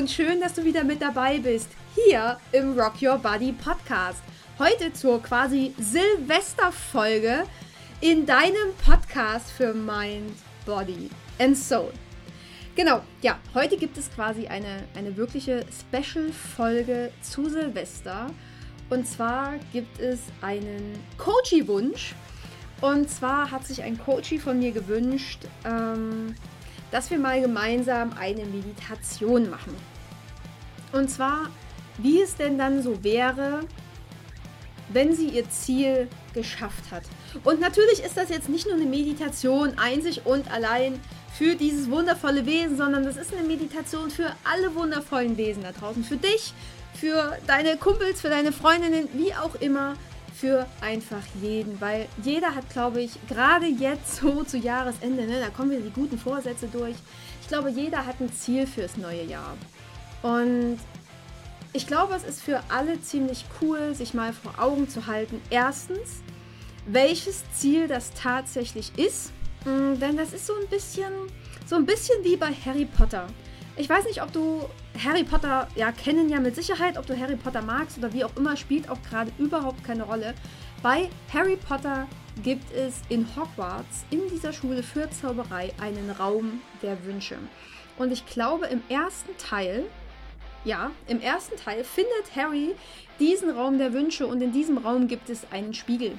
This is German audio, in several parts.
und schön, dass du wieder mit dabei bist, hier im Rock Your Body Podcast. Heute zur quasi Silvesterfolge in deinem Podcast für Mind, Body and Soul. Genau, ja, heute gibt es quasi eine, eine wirkliche Special-Folge zu Silvester. Und zwar gibt es einen Coachy-Wunsch. Und zwar hat sich ein Coachy von mir gewünscht, ähm, dass wir mal gemeinsam eine Meditation machen. Und zwar, wie es denn dann so wäre, wenn sie ihr Ziel geschafft hat. Und natürlich ist das jetzt nicht nur eine Meditation einzig und allein für dieses wundervolle Wesen, sondern das ist eine Meditation für alle wundervollen Wesen da draußen. Für dich, für deine Kumpels, für deine Freundinnen, wie auch immer für einfach jeden, weil jeder hat, glaube ich, gerade jetzt so zu Jahresende, ne, da kommen wieder die guten Vorsätze durch. Ich glaube, jeder hat ein Ziel fürs neue Jahr. Und ich glaube, es ist für alle ziemlich cool, sich mal vor Augen zu halten. Erstens, welches Ziel das tatsächlich ist. Mm, denn das ist so ein bisschen, so ein bisschen wie bei Harry Potter. Ich weiß nicht, ob du Harry Potter, ja, kennen ja mit Sicherheit, ob du Harry Potter magst oder wie auch immer, spielt auch gerade überhaupt keine Rolle. Bei Harry Potter gibt es in Hogwarts, in dieser Schule für Zauberei, einen Raum der Wünsche. Und ich glaube, im ersten Teil, ja, im ersten Teil findet Harry diesen Raum der Wünsche und in diesem Raum gibt es einen Spiegel.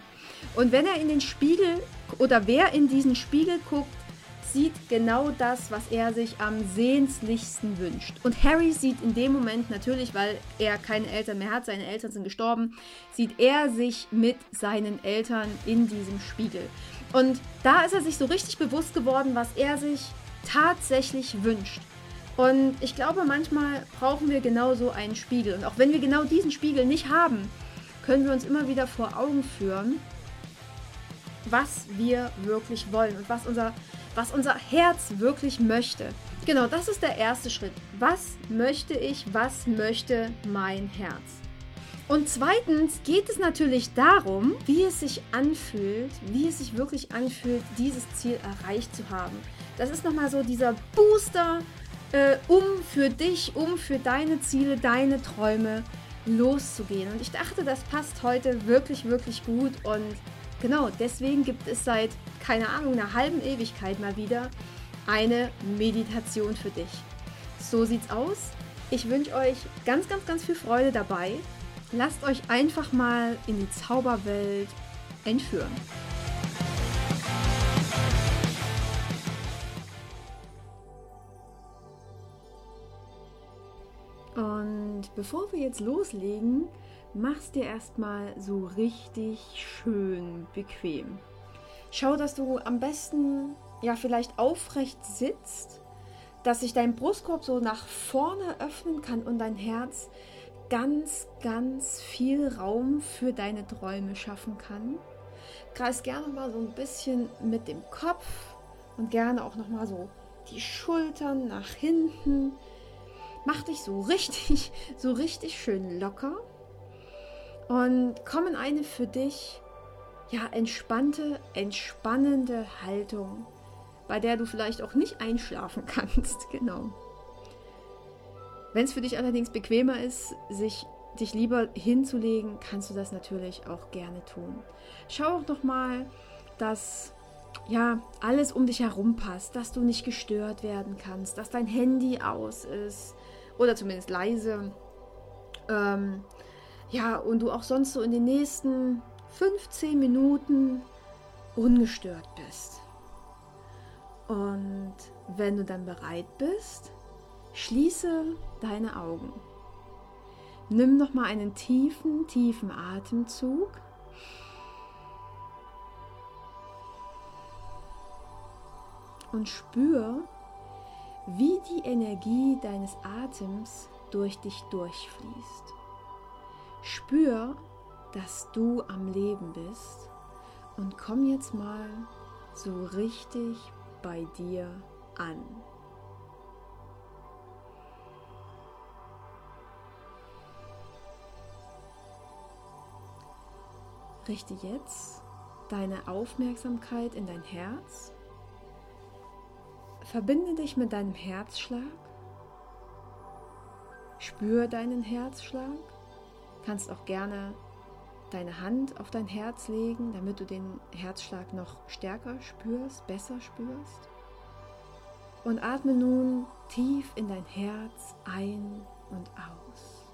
Und wenn er in den Spiegel oder wer in diesen Spiegel guckt, sieht genau das, was er sich am sehnlichsten wünscht. Und Harry sieht in dem Moment natürlich, weil er keine Eltern mehr hat, seine Eltern sind gestorben, sieht er sich mit seinen Eltern in diesem Spiegel. Und da ist er sich so richtig bewusst geworden, was er sich tatsächlich wünscht. Und ich glaube, manchmal brauchen wir genau so einen Spiegel. Und auch wenn wir genau diesen Spiegel nicht haben, können wir uns immer wieder vor Augen führen, was wir wirklich wollen und was unser was unser Herz wirklich möchte. Genau, das ist der erste Schritt. Was möchte ich, was möchte mein Herz? Und zweitens geht es natürlich darum, wie es sich anfühlt, wie es sich wirklich anfühlt, dieses Ziel erreicht zu haben. Das ist nochmal so dieser Booster, äh, um für dich, um für deine Ziele, deine Träume loszugehen. Und ich dachte, das passt heute wirklich, wirklich gut und Genau, deswegen gibt es seit, keine Ahnung, einer halben Ewigkeit mal wieder eine Meditation für dich. So sieht's aus. Ich wünsche euch ganz, ganz, ganz viel Freude dabei. Lasst euch einfach mal in die Zauberwelt entführen. Und bevor wir jetzt loslegen, mach's dir erstmal so richtig schön bequem. Schau, dass du am besten ja vielleicht aufrecht sitzt, dass sich dein Brustkorb so nach vorne öffnen kann und dein Herz ganz, ganz viel Raum für deine Träume schaffen kann. Kreis gerne mal so ein bisschen mit dem Kopf und gerne auch noch mal so die Schultern nach hinten. Mach dich so richtig, so richtig schön locker und komm in eine für dich ja entspannte, entspannende Haltung, bei der du vielleicht auch nicht einschlafen kannst. Genau. Wenn es für dich allerdings bequemer ist, sich dich lieber hinzulegen, kannst du das natürlich auch gerne tun. Schau auch noch mal, dass ja alles um dich herum passt, dass du nicht gestört werden kannst, dass dein Handy aus ist oder zumindest leise. Ähm, ja, und du auch sonst so in den nächsten 15 Minuten ungestört bist. Und wenn du dann bereit bist, schließe deine Augen. Nimm noch mal einen tiefen, tiefen Atemzug. Und spür, wie die Energie deines Atems durch dich durchfließt. Spür, dass du am Leben bist und komm jetzt mal so richtig bei dir an. Richte jetzt deine Aufmerksamkeit in dein Herz. Verbinde dich mit deinem Herzschlag Spür deinen Herzschlag. Kannst auch gerne deine Hand auf dein Herz legen, damit du den Herzschlag noch stärker spürst, besser spürst. Und atme nun tief in dein Herz ein und aus.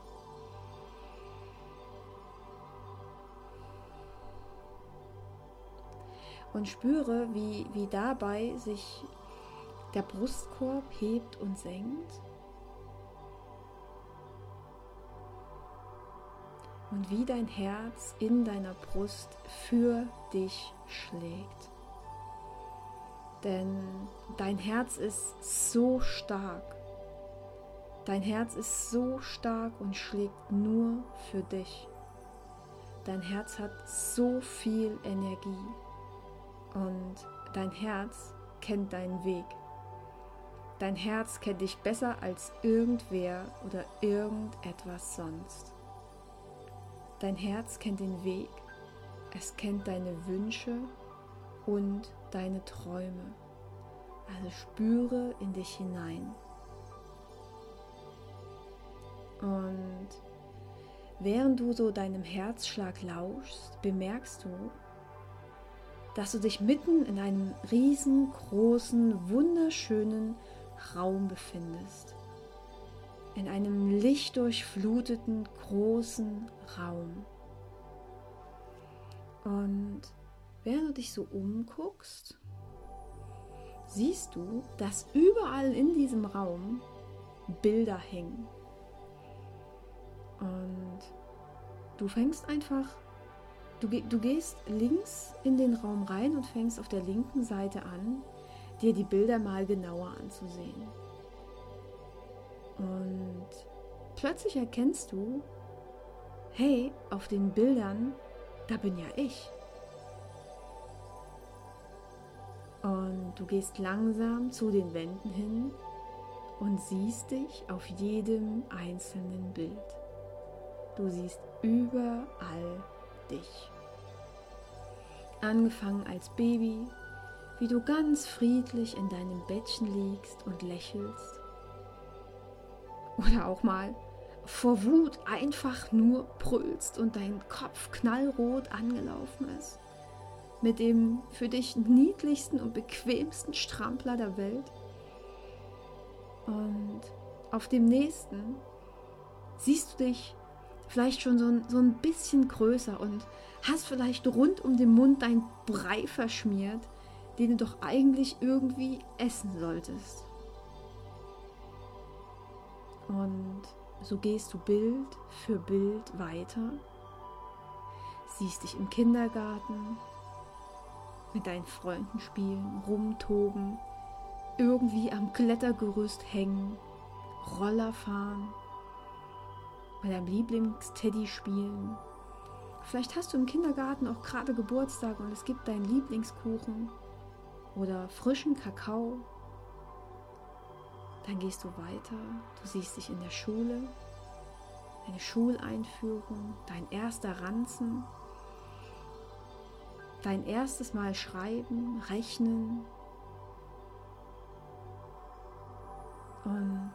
Und spüre, wie, wie dabei sich der Brustkorb hebt und senkt. Und wie dein Herz in deiner Brust für dich schlägt. Denn dein Herz ist so stark. Dein Herz ist so stark und schlägt nur für dich. Dein Herz hat so viel Energie und dein Herz kennt deinen Weg. Dein Herz kennt dich besser als irgendwer oder irgendetwas sonst. Dein Herz kennt den Weg, es kennt deine Wünsche und deine Träume. Also spüre in dich hinein. Und während du so deinem Herzschlag lauschst, bemerkst du, dass du dich mitten in einem riesengroßen, wunderschönen Raum befindest. In einem lichtdurchfluteten großen Raum. Und während du dich so umguckst, siehst du, dass überall in diesem Raum Bilder hängen. Und du fängst einfach, du, du gehst links in den Raum rein und fängst auf der linken Seite an, dir die Bilder mal genauer anzusehen. Und plötzlich erkennst du, hey, auf den Bildern, da bin ja ich. Und du gehst langsam zu den Wänden hin und siehst dich auf jedem einzelnen Bild. Du siehst überall dich. Angefangen als Baby, wie du ganz friedlich in deinem Bettchen liegst und lächelst. Oder auch mal vor Wut einfach nur brüllst und dein Kopf knallrot angelaufen ist. Mit dem für dich niedlichsten und bequemsten Strampler der Welt. Und auf dem nächsten siehst du dich vielleicht schon so ein, so ein bisschen größer und hast vielleicht rund um den Mund dein Brei verschmiert, den du doch eigentlich irgendwie essen solltest. Und so gehst du Bild für Bild weiter, siehst dich im Kindergarten, mit deinen Freunden spielen, rumtoben, irgendwie am Klettergerüst hängen, Roller fahren, bei deinem Lieblingsteddy spielen. Vielleicht hast du im Kindergarten auch gerade Geburtstag und es gibt deinen Lieblingskuchen oder frischen Kakao. Dann gehst du weiter, du siehst dich in der Schule, deine Schuleinführung, dein erster Ranzen, dein erstes Mal schreiben, rechnen. Und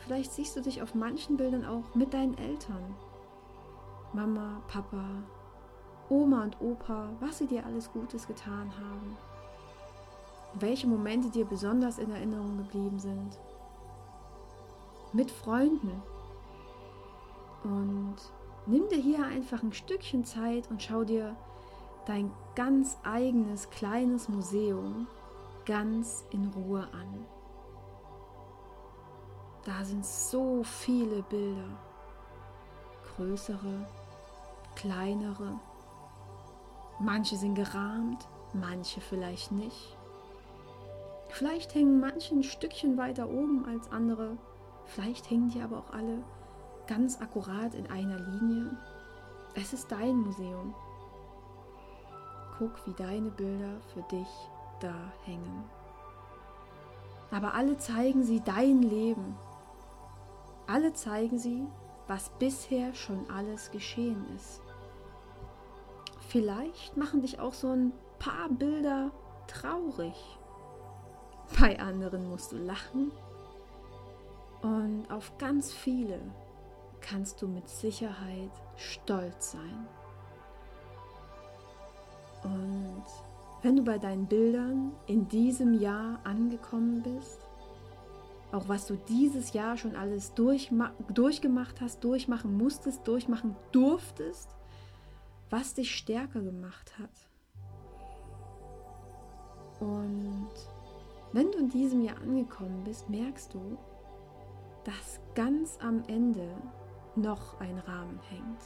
vielleicht siehst du dich auf manchen Bildern auch mit deinen Eltern. Mama, Papa, Oma und Opa, was sie dir alles Gutes getan haben. Welche Momente dir besonders in Erinnerung geblieben sind. Mit Freunden. Und nimm dir hier einfach ein Stückchen Zeit und schau dir dein ganz eigenes kleines Museum ganz in Ruhe an. Da sind so viele Bilder, größere, kleinere. Manche sind gerahmt, manche vielleicht nicht. Vielleicht hängen manche ein Stückchen weiter oben als andere. Vielleicht hängen die aber auch alle ganz akkurat in einer Linie. Es ist dein Museum guck, wie deine Bilder für dich da hängen. Aber alle zeigen sie dein Leben. Alle zeigen sie, was bisher schon alles geschehen ist. Vielleicht machen dich auch so ein paar Bilder traurig. Bei anderen musst du lachen. Und auf ganz viele kannst du mit Sicherheit stolz sein. Und wenn du bei deinen Bildern in diesem Jahr angekommen bist, auch was du dieses Jahr schon alles durchgemacht hast, durchmachen musstest, durchmachen durftest, was dich stärker gemacht hat. Und wenn du in diesem Jahr angekommen bist, merkst du, dass ganz am Ende noch ein Rahmen hängt.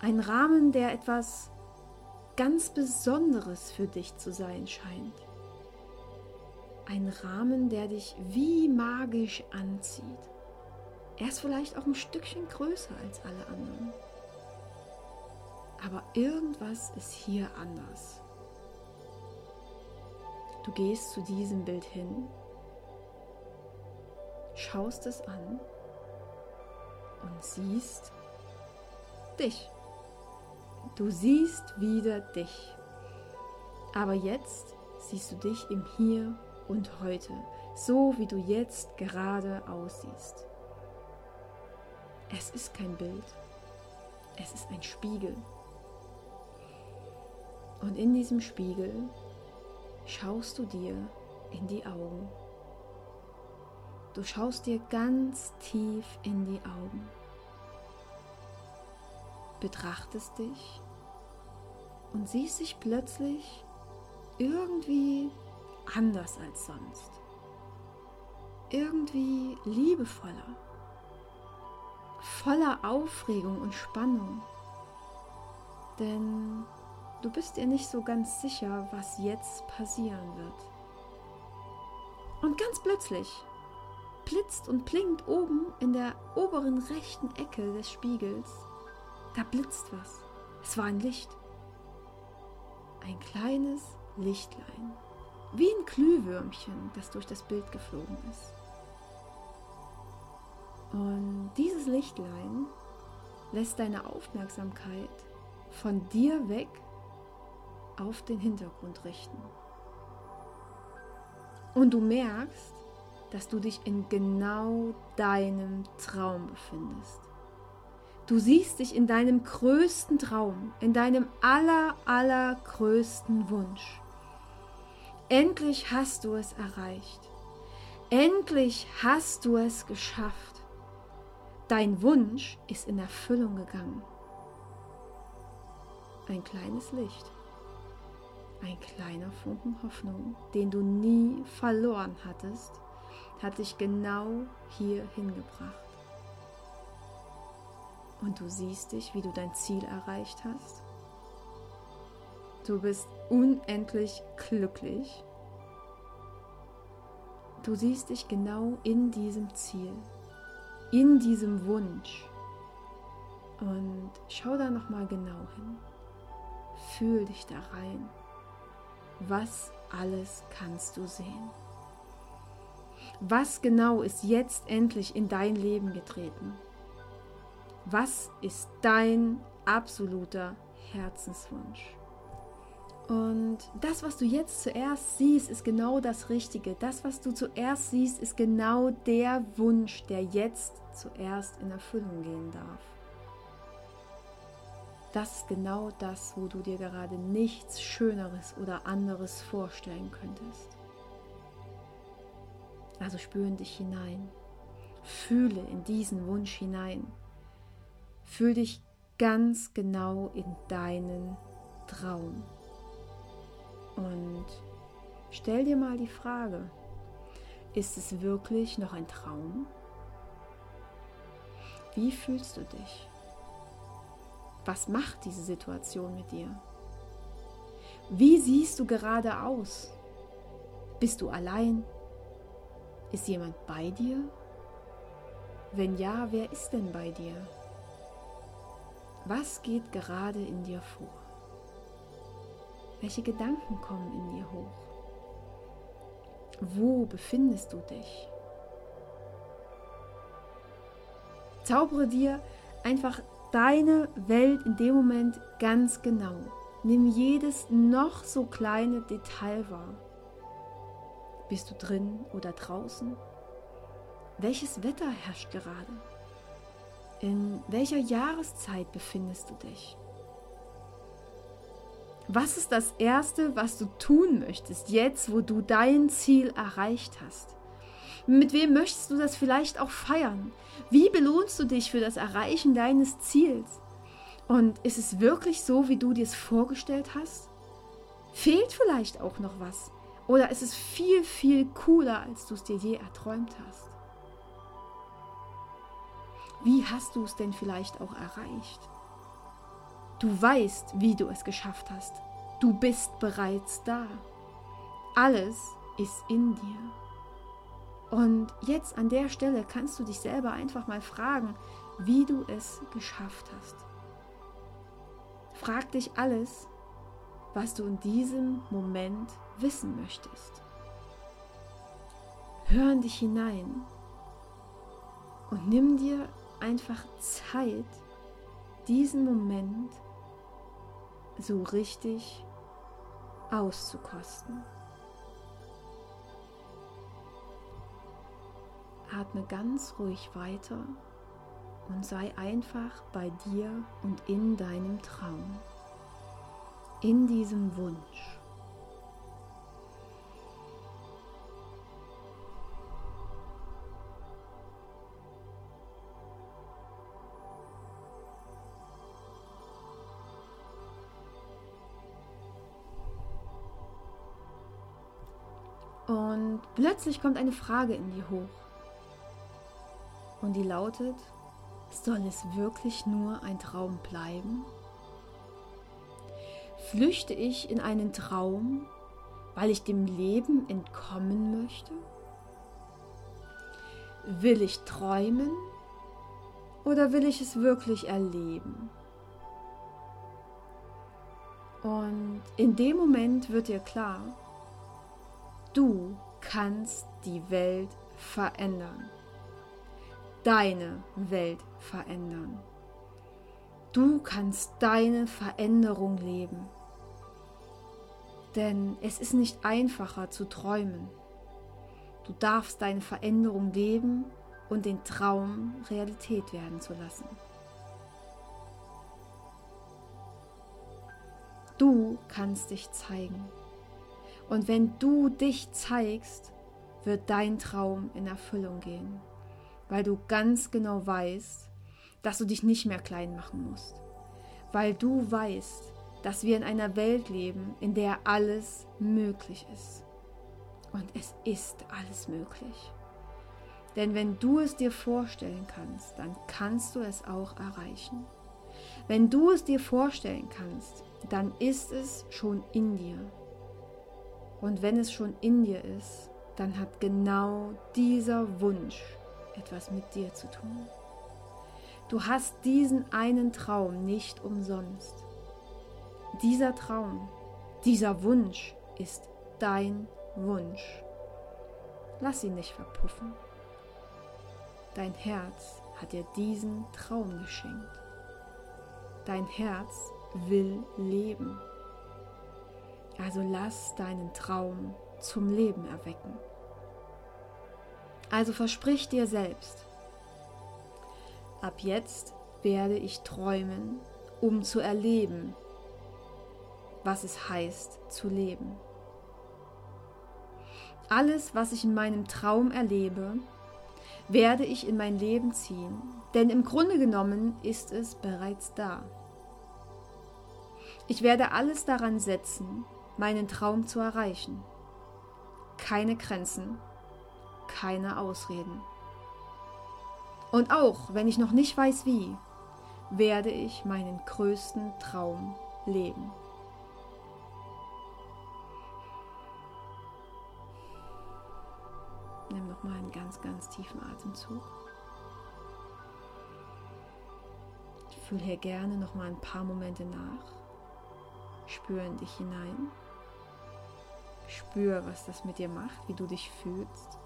Ein Rahmen, der etwas ganz Besonderes für dich zu sein scheint. Ein Rahmen, der dich wie magisch anzieht. Er ist vielleicht auch ein Stückchen größer als alle anderen. Aber irgendwas ist hier anders. Du gehst zu diesem Bild hin, schaust es an und siehst dich. Du siehst wieder dich. Aber jetzt siehst du dich im Hier und Heute, so wie du jetzt gerade aussiehst. Es ist kein Bild, es ist ein Spiegel. Und in diesem Spiegel schaust du dir in die Augen. Du schaust dir ganz tief in die Augen, betrachtest dich und siehst dich plötzlich irgendwie anders als sonst. Irgendwie liebevoller, voller Aufregung und Spannung. Denn du bist dir nicht so ganz sicher, was jetzt passieren wird. Und ganz plötzlich blitzt und blinkt oben in der oberen rechten Ecke des Spiegels. Da blitzt was. Es war ein Licht. Ein kleines Lichtlein. Wie ein Glühwürmchen, das durch das Bild geflogen ist. Und dieses Lichtlein lässt deine Aufmerksamkeit von dir weg auf den Hintergrund richten. Und du merkst, dass du dich in genau deinem Traum befindest. Du siehst dich in deinem größten Traum, in deinem aller, allergrößten Wunsch. Endlich hast du es erreicht. Endlich hast du es geschafft. Dein Wunsch ist in Erfüllung gegangen. Ein kleines Licht. Ein kleiner Funken Hoffnung, den du nie verloren hattest, hat dich genau hier hingebracht. Und du siehst dich, wie du dein Ziel erreicht hast. Du bist unendlich glücklich. Du siehst dich genau in diesem Ziel, in diesem Wunsch. Und schau da noch mal genau hin. Fühl dich da rein. Was alles kannst du sehen? Was genau ist jetzt endlich in dein Leben getreten? Was ist dein absoluter Herzenswunsch? Und das, was du jetzt zuerst siehst, ist genau das Richtige. Das, was du zuerst siehst, ist genau der Wunsch, der jetzt zuerst in Erfüllung gehen darf. Das ist genau das, wo du dir gerade nichts Schöneres oder anderes vorstellen könntest. Also spüre in dich hinein. Fühle in diesen Wunsch hinein. Fühl dich ganz genau in deinen Traum. Und stell dir mal die Frage, ist es wirklich noch ein Traum? Wie fühlst du dich? Was macht diese Situation mit dir? Wie siehst du gerade aus? Bist du allein? Ist jemand bei dir? Wenn ja, wer ist denn bei dir? Was geht gerade in dir vor? Welche Gedanken kommen in dir hoch? Wo befindest du dich? Zaubere dir einfach deine Welt in dem Moment ganz genau. Nimm jedes noch so kleine Detail wahr. Bist du drin oder draußen? welches Wetter herrscht gerade? In welcher Jahreszeit befindest du dich? Was ist das Erste, was du tun möchtest, jetzt wo du dein Ziel erreicht hast? Mit wem möchtest du das vielleicht auch feiern? Wie belohnst du dich für das Erreichen deines Ziels? Und ist es wirklich so, wie du dir es vorgestellt hast? Fehlt vielleicht auch noch was? Oder ist es viel, viel cooler, als du es dir je erträumt hast? Wie hast du es denn vielleicht auch erreicht? Du weißt, wie du es geschafft hast. Du bist bereits da. Alles ist in dir. Und jetzt an der Stelle kannst du dich selber einfach mal fragen, wie du es geschafft hast. Frag dich alles, was du in diesem Moment wissen möchtest. Hör in dich hinein und nimm dir einfach Zeit, diesen Moment so richtig auszukosten. Atme ganz ruhig weiter und sei einfach bei dir und in deinem Traum, in diesem Wunsch. Und plötzlich kommt eine Frage in dir hoch. Und die lautet, soll es wirklich nur ein Traum bleiben? Flüchte ich in einen Traum, weil ich dem Leben entkommen möchte? Will ich träumen oder will ich es wirklich erleben? Und in dem Moment wird dir klar, Du kannst die Welt verändern. Deine Welt verändern. Du kannst deine Veränderung leben. Denn es ist nicht einfacher zu träumen. Du darfst deine Veränderung leben und den Traum Realität werden zu lassen. Du kannst dich zeigen. Und wenn du dich zeigst, wird dein Traum in Erfüllung gehen, weil du ganz genau weißt, dass du dich nicht mehr klein machen musst, weil du weißt, dass wir in einer Welt leben, in der alles möglich ist. Und es ist alles möglich. Denn wenn du es dir vorstellen kannst, dann kannst du es auch erreichen. Wenn du es dir vorstellen kannst, dann ist es schon in dir. Und wenn es schon in dir ist, dann hat genau dieser Wunsch etwas mit dir zu tun. Du hast diesen einen Traum nicht umsonst. Dieser Traum, dieser Wunsch ist dein Wunsch. Lass ihn nicht verpuffen. Dein Herz hat dir diesen Traum geschenkt. Dein Herz will leben. Also lass deinen Traum zum Leben erwecken. Also versprich dir selbst, ab jetzt werde ich träumen, um zu erleben, was es heißt zu leben. Alles, was ich in meinem Traum erlebe, werde ich in mein Leben ziehen, denn im Grunde genommen ist es bereits da. Ich werde alles daran setzen, meinen Traum zu erreichen. Keine Grenzen, keine Ausreden. Und auch wenn ich noch nicht weiß wie, werde ich meinen größten Traum leben. Nimm noch mal einen ganz, ganz tiefen Atemzug. Ich fühle hier gerne noch mal ein paar Momente nach. Spüre in dich hinein. Spür, was das mit dir macht, wie du dich fühlst,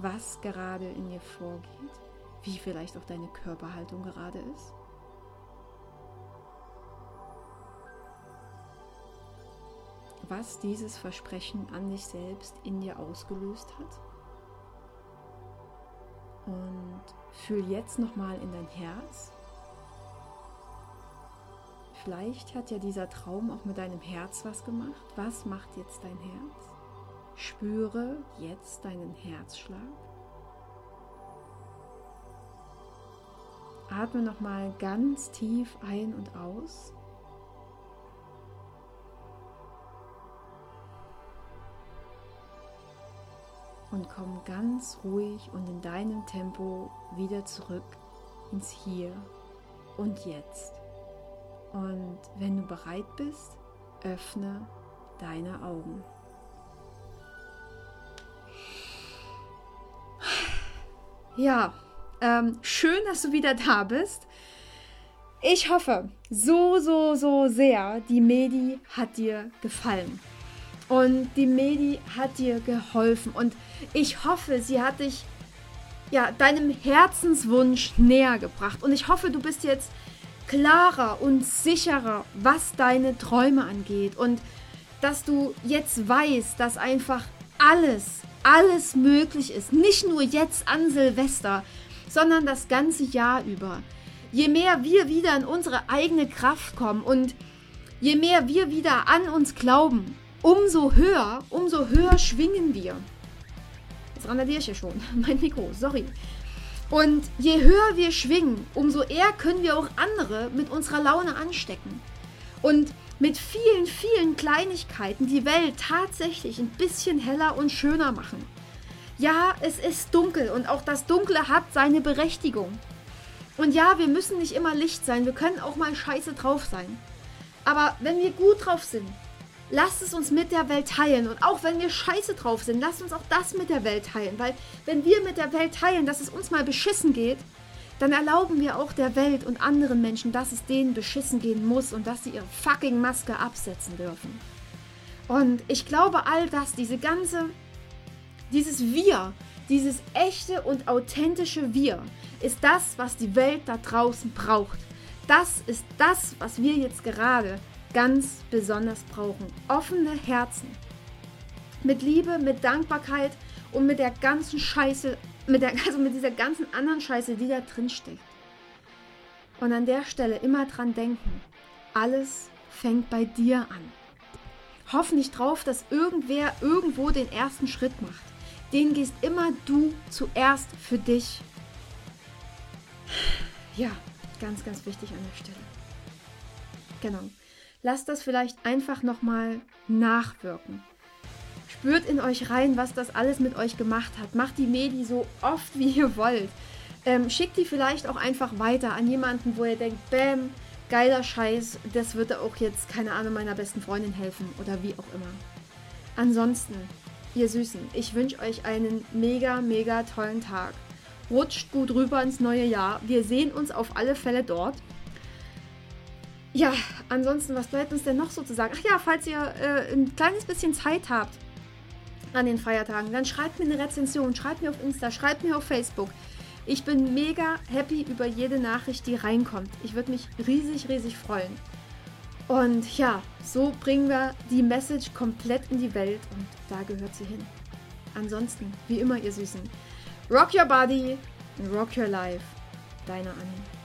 was gerade in dir vorgeht, wie vielleicht auch deine Körperhaltung gerade ist. Was dieses Versprechen an dich selbst in dir ausgelöst hat. Und fühl jetzt nochmal in dein Herz. Vielleicht hat ja dieser Traum auch mit deinem Herz was gemacht. Was macht jetzt dein Herz? Spüre jetzt deinen Herzschlag. Atme nochmal ganz tief ein und aus. Und komm ganz ruhig und in deinem Tempo wieder zurück ins Hier und Jetzt. Und wenn du bereit bist, öffne deine Augen. Ja, ähm, schön, dass du wieder da bist. Ich hoffe so, so, so sehr, die Medi hat dir gefallen. Und die Medi hat dir geholfen. Und ich hoffe, sie hat dich ja, deinem Herzenswunsch näher gebracht. Und ich hoffe, du bist jetzt klarer und sicherer, was deine Träume angeht. Und dass du jetzt weißt, dass einfach alles, alles möglich ist. Nicht nur jetzt an Silvester, sondern das ganze Jahr über. Je mehr wir wieder in unsere eigene Kraft kommen und je mehr wir wieder an uns glauben, umso höher, umso höher schwingen wir. Jetzt randaliere ich ja schon. Mein Mikro, sorry. Und je höher wir schwingen, umso eher können wir auch andere mit unserer Laune anstecken. Und mit vielen, vielen Kleinigkeiten die Welt tatsächlich ein bisschen heller und schöner machen. Ja, es ist dunkel und auch das Dunkle hat seine Berechtigung. Und ja, wir müssen nicht immer Licht sein, wir können auch mal scheiße drauf sein. Aber wenn wir gut drauf sind, lasst es uns mit der Welt teilen. Und auch wenn wir scheiße drauf sind, lasst uns auch das mit der Welt teilen. Weil wenn wir mit der Welt teilen, dass es uns mal beschissen geht, dann erlauben wir auch der Welt und anderen Menschen, dass es denen beschissen gehen muss und dass sie ihre fucking Maske absetzen dürfen. Und ich glaube, all das, diese ganze dieses Wir, dieses echte und authentische Wir, ist das, was die Welt da draußen braucht. Das ist das, was wir jetzt gerade ganz besonders brauchen. Offene Herzen. Mit Liebe, mit Dankbarkeit und mit der ganzen Scheiße, mit der, also mit dieser ganzen anderen Scheiße, die da drin steckt. Und an der Stelle immer dran denken, alles fängt bei dir an. Hoff nicht drauf, dass irgendwer irgendwo den ersten Schritt macht den gehst immer du zuerst für dich. Ja, ganz, ganz wichtig an der Stelle. Genau. Lasst das vielleicht einfach nochmal nachwirken. Spürt in euch rein, was das alles mit euch gemacht hat. Macht die Medi so oft, wie ihr wollt. Ähm, schickt die vielleicht auch einfach weiter an jemanden, wo ihr denkt, bäm, geiler Scheiß, das würde auch jetzt, keine Ahnung, meiner besten Freundin helfen oder wie auch immer. Ansonsten, Ihr Süßen, ich wünsche euch einen mega, mega tollen Tag. Rutscht gut rüber ins neue Jahr. Wir sehen uns auf alle Fälle dort. Ja, ansonsten, was bleibt uns denn noch so zu sagen? Ach ja, falls ihr äh, ein kleines bisschen Zeit habt an den Feiertagen, dann schreibt mir eine Rezension, schreibt mir auf Insta, schreibt mir auf Facebook. Ich bin mega happy über jede Nachricht, die reinkommt. Ich würde mich riesig, riesig freuen. Und ja, so bringen wir die Message komplett in die Welt und da gehört sie hin. Ansonsten, wie immer, ihr Süßen, rock your body and rock your life. Deine Annie.